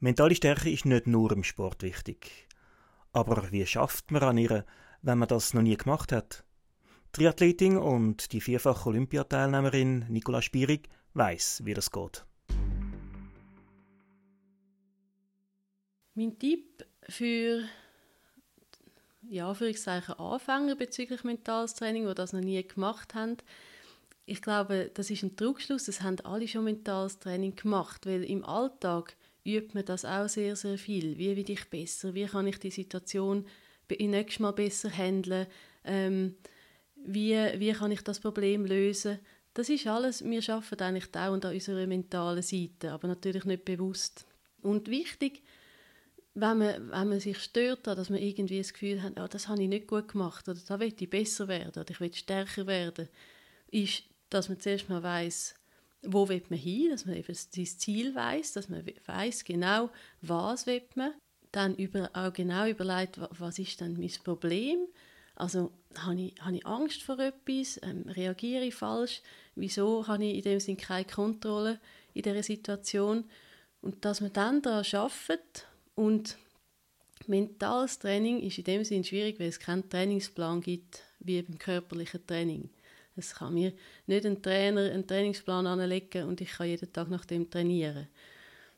Mentale Stärke ist nicht nur im Sport wichtig. Aber wie schafft man an ihr, wenn man das noch nie gemacht hat? Triathletin und die vierfache Olympiateilnehmerin Nicola Spierig weiß, wie das geht. Mein Tipp für ja, für Anfänger bezüglich mentales Training, die das noch nie gemacht haben, ich glaube, das ist ein Trugschluss. Das haben alle schon mentales Training gemacht, weil im Alltag übt man das auch sehr, sehr viel. Wie werde ich besser? Wie kann ich die Situation nächstes Mal besser handeln? Ähm, wie, wie kann ich das Problem lösen? Das ist alles, wir arbeiten eigentlich dauernd an unserer mentalen Seite, aber natürlich nicht bewusst. Und wichtig, wenn man, wenn man sich stört, dass man irgendwie das Gefühl hat, oh, das habe ich nicht gut gemacht oder da will ich besser werden oder ich will stärker werden, ist, dass man zuerst mal weiß, wo will man hin, dass man eben sein Ziel weiß, dass man weiß genau, was will man, dann über, auch genau überlegt, was ist denn mein Problem, also habe ich, habe ich Angst vor etwas, ähm, reagiere ich falsch, wieso habe ich in dem Sinne keine Kontrolle in dieser Situation? Und dass man dann daran arbeitet und mentales Training ist in dem Sinne schwierig, weil es keinen Trainingsplan gibt wie beim körperlichen Training. Es kann mir nicht ein Trainer einen Trainingsplan anlegen und ich kann jeden Tag nach dem trainieren.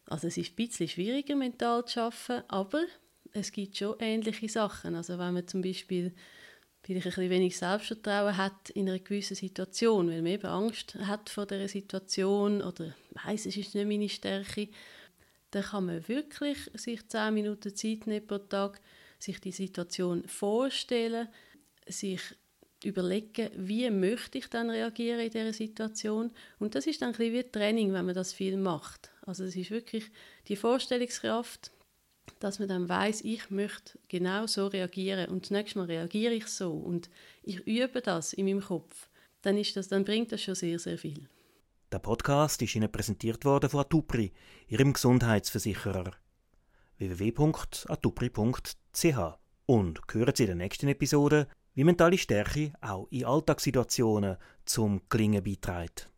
Also es ist ein bisschen schwieriger, mental zu arbeiten, aber es gibt schon ähnliche Sachen. Also wenn man zum Beispiel vielleicht ein bisschen wenig Selbstvertrauen hat in einer gewissen Situation, weil man eben Angst hat vor der Situation oder weiß es ist nicht meine Stärke, dann kann man wirklich sich zehn Minuten Zeit nehmen pro Tag, sich die Situation vorstellen, sich überlegen, wie möchte ich dann reagieren in dieser Situation. Und das ist dann ein bisschen wie Training, wenn man das viel macht. Also es ist wirklich die Vorstellungskraft, dass man dann weiß, ich möchte genau so reagieren und das nächste Mal reagiere ich so und ich übe das in meinem Kopf. Dann, ist das, dann bringt das schon sehr, sehr viel. Der Podcast ist Ihnen präsentiert worden von Atupri, Ihrem Gesundheitsversicherer. www.atupri.ch Und hören Sie in der nächsten Episode wie mentale Stärke auch in Alltagssituationen zum Gelingen beiträgt.